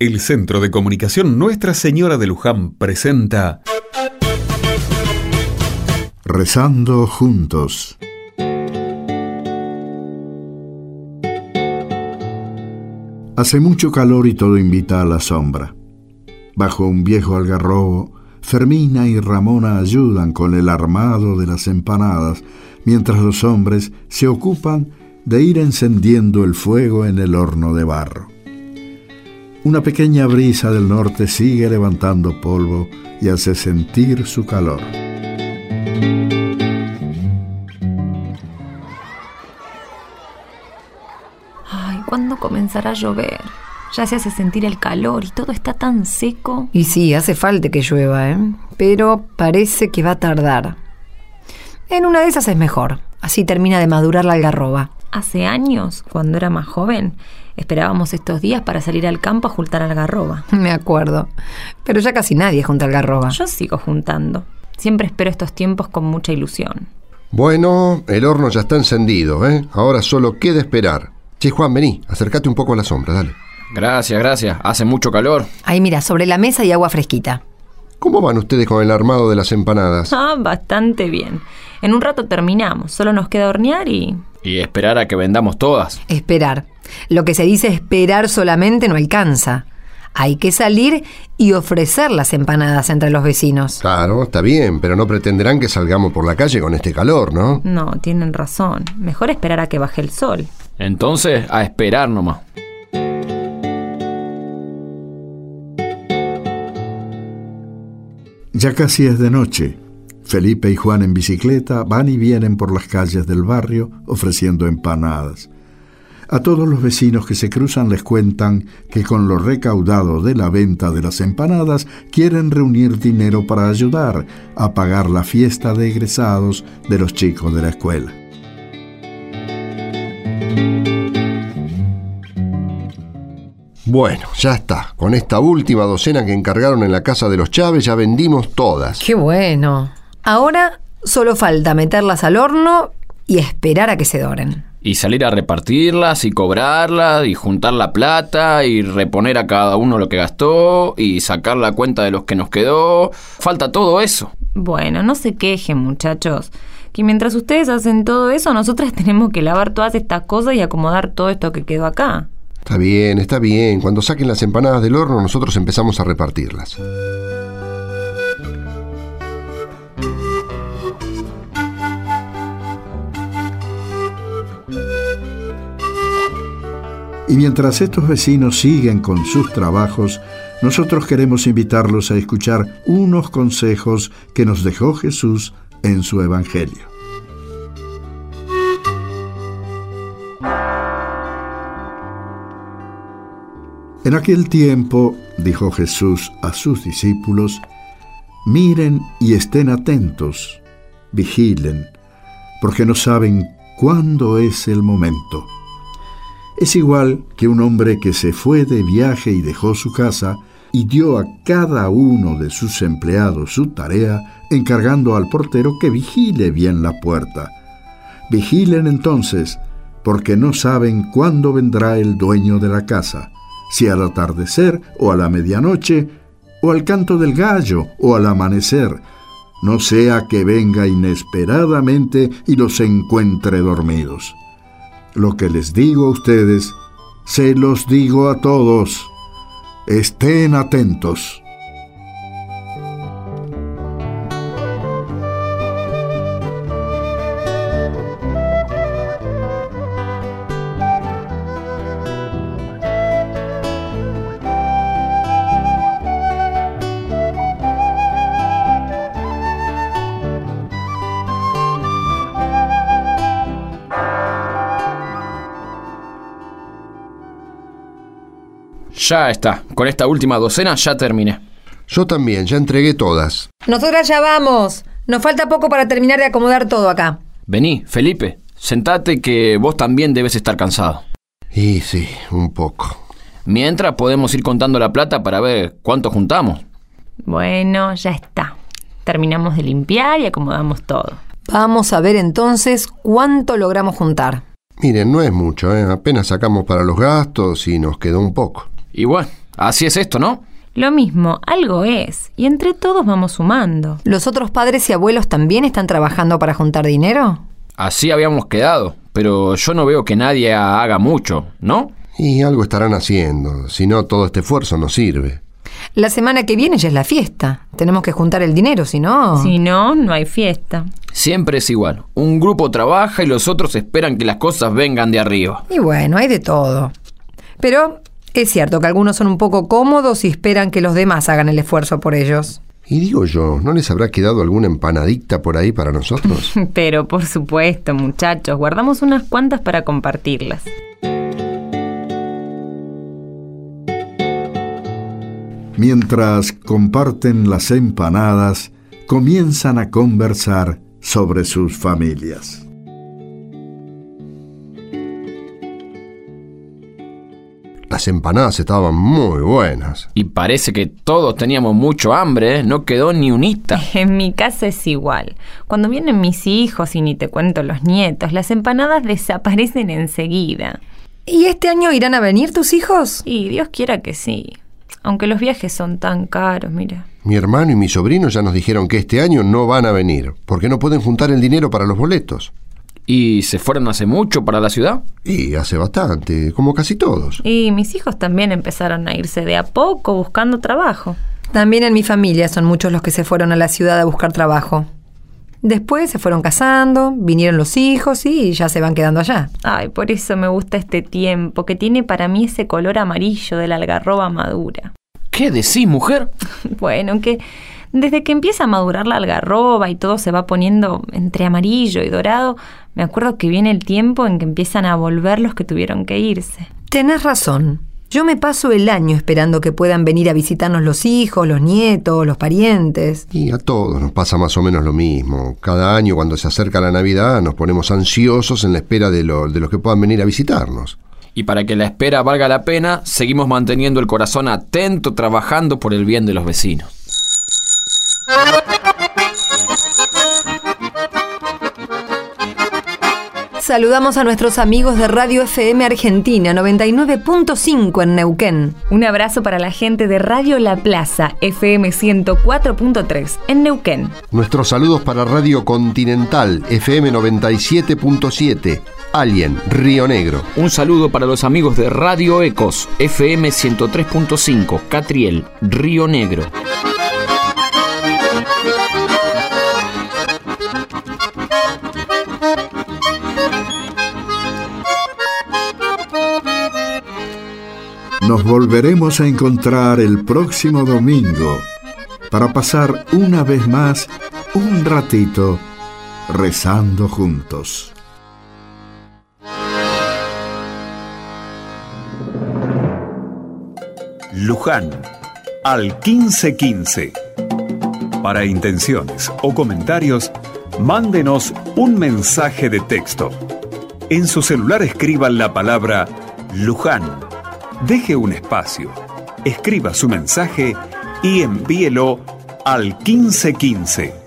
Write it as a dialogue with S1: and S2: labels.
S1: El Centro de Comunicación Nuestra Señora de Luján presenta
S2: Rezando juntos. Hace mucho calor y todo invita a la sombra. Bajo un viejo algarrobo, Fermina y Ramona ayudan con el armado de las empanadas, mientras los hombres se ocupan de ir encendiendo el fuego en el horno de barro. Una pequeña brisa del norte sigue levantando polvo y hace sentir su calor.
S3: Ay, ¿cuándo comenzará a llover? Ya se hace sentir el calor y todo está tan seco.
S4: Y sí, hace falta que llueva, ¿eh? Pero parece que va a tardar. En una de esas es mejor. Así termina de madurar la algarroba.
S3: Hace años, cuando era más joven, esperábamos estos días para salir al campo a juntar algarroba.
S4: Me acuerdo. Pero ya casi nadie junta algarroba.
S3: Yo sigo juntando. Siempre espero estos tiempos con mucha ilusión.
S5: Bueno, el horno ya está encendido, ¿eh? Ahora solo queda esperar. Che, Juan, vení, acércate un poco a la sombra, dale.
S6: Gracias, gracias. Hace mucho calor.
S4: Ahí mira, sobre la mesa hay agua fresquita.
S5: ¿Cómo van ustedes con el armado de las empanadas?
S3: Ah, bastante bien. En un rato terminamos. Solo nos queda hornear y...
S6: Y esperar a que vendamos todas.
S4: Esperar. Lo que se dice esperar solamente no alcanza. Hay que salir y ofrecer las empanadas entre los vecinos.
S5: Claro, está bien, pero no pretenderán que salgamos por la calle con este calor, ¿no?
S3: No, tienen razón. Mejor esperar a que baje el sol.
S6: Entonces, a esperar nomás.
S2: Ya casi es de noche. Felipe y Juan en bicicleta van y vienen por las calles del barrio ofreciendo empanadas. A todos los vecinos que se cruzan les cuentan que con lo recaudado de la venta de las empanadas quieren reunir dinero para ayudar a pagar la fiesta de egresados de los chicos de la escuela.
S5: Bueno, ya está. Con esta última docena que encargaron en la casa de los Chávez ya vendimos todas.
S4: Qué bueno. Ahora solo falta meterlas al horno y esperar a que se doren.
S6: Y salir a repartirlas y cobrarlas y juntar la plata y reponer a cada uno lo que gastó y sacar la cuenta de los que nos quedó. Falta todo eso.
S3: Bueno, no se quejen, muchachos. Que mientras ustedes hacen todo eso, nosotras tenemos que lavar todas estas cosas y acomodar todo esto que quedó acá.
S5: Está bien, está bien. Cuando saquen las empanadas del horno, nosotros empezamos a repartirlas.
S2: Y mientras estos vecinos siguen con sus trabajos, nosotros queremos invitarlos a escuchar unos consejos que nos dejó Jesús en su Evangelio. En aquel tiempo, dijo Jesús a sus discípulos, miren y estén atentos, vigilen, porque no saben cuándo es el momento. Es igual que un hombre que se fue de viaje y dejó su casa y dio a cada uno de sus empleados su tarea, encargando al portero que vigile bien la puerta. Vigilen entonces, porque no saben cuándo vendrá el dueño de la casa si al atardecer o a la medianoche, o al canto del gallo o al amanecer, no sea que venga inesperadamente y los encuentre dormidos. Lo que les digo a ustedes, se los digo a todos. Estén atentos.
S6: Ya está. Con esta última docena ya terminé.
S5: Yo también, ya entregué todas.
S4: Nosotras ya vamos. Nos falta poco para terminar de acomodar todo acá.
S6: Vení, Felipe. Sentate que vos también debes estar cansado.
S5: Y sí, un poco.
S6: Mientras podemos ir contando la plata para ver cuánto juntamos.
S3: Bueno, ya está. Terminamos de limpiar y acomodamos todo.
S4: Vamos a ver entonces cuánto logramos juntar.
S5: Miren, no es mucho, ¿eh? apenas sacamos para los gastos y nos quedó un poco.
S6: Y bueno, Así es esto, ¿no?
S3: Lo mismo, algo es, y entre todos vamos sumando.
S4: ¿Los otros padres y abuelos también están trabajando para juntar dinero?
S6: Así habíamos quedado, pero yo no veo que nadie haga mucho, ¿no?
S5: Y algo estarán haciendo, si no todo este esfuerzo no sirve.
S4: La semana que viene ya es la fiesta. Tenemos que juntar el dinero, si no...
S3: Si no, no hay fiesta.
S6: Siempre es igual. Un grupo trabaja y los otros esperan que las cosas vengan de arriba.
S4: Y bueno, hay de todo. Pero es cierto que algunos son un poco cómodos y esperan que los demás hagan el esfuerzo por ellos.
S5: Y digo yo, ¿no les habrá quedado alguna empanadita por ahí para nosotros?
S3: Pero por supuesto, muchachos, guardamos unas cuantas para compartirlas.
S2: Mientras comparten las empanadas, comienzan a conversar sobre sus familias.
S5: Las empanadas estaban muy buenas.
S6: Y parece que todos teníamos mucho hambre, ¿eh? no quedó ni unita.
S3: En mi casa es igual. Cuando vienen mis hijos y ni te cuento los nietos, las empanadas desaparecen enseguida.
S4: ¿Y este año irán a venir tus hijos?
S3: Y Dios quiera que sí. Aunque los viajes son tan caros, mira.
S5: Mi hermano y mi sobrino ya nos dijeron que este año no van a venir, porque no pueden juntar el dinero para los boletos.
S6: ¿Y se fueron hace mucho para la ciudad?
S5: Y hace bastante, como casi todos.
S3: Y mis hijos también empezaron a irse de a poco buscando trabajo.
S4: También en mi familia son muchos los que se fueron a la ciudad a buscar trabajo. Después se fueron casando, vinieron los hijos y ya se van quedando allá.
S3: Ay, por eso me gusta este tiempo, que tiene para mí ese color amarillo de la algarroba madura.
S6: ¿Qué decís, mujer?
S3: Bueno, que desde que empieza a madurar la algarroba y todo se va poniendo entre amarillo y dorado, me acuerdo que viene el tiempo en que empiezan a volver los que tuvieron que irse.
S4: Tenés razón. Yo me paso el año esperando que puedan venir a visitarnos los hijos, los nietos, los parientes.
S5: Y a todos nos pasa más o menos lo mismo. Cada año cuando se acerca la Navidad nos ponemos ansiosos en la espera de, lo- de los que puedan venir a visitarnos.
S6: Y para que la espera valga la pena, seguimos manteniendo el corazón atento, trabajando por el bien de los vecinos.
S4: Saludamos a nuestros amigos de Radio FM Argentina 99.5 en Neuquén.
S3: Un abrazo para la gente de Radio La Plaza, FM 104.3, en Neuquén.
S5: Nuestros saludos para Radio Continental, FM 97.7, Alien, Río Negro.
S6: Un saludo para los amigos de Radio Ecos, FM 103.5, Catriel, Río Negro.
S2: Volveremos a encontrar el próximo domingo para pasar una vez más un ratito rezando juntos.
S1: Luján, al 1515. Para intenciones o comentarios, mándenos un mensaje de texto. En su celular escriban la palabra Luján. Deje un espacio, escriba su mensaje y envíelo al 1515.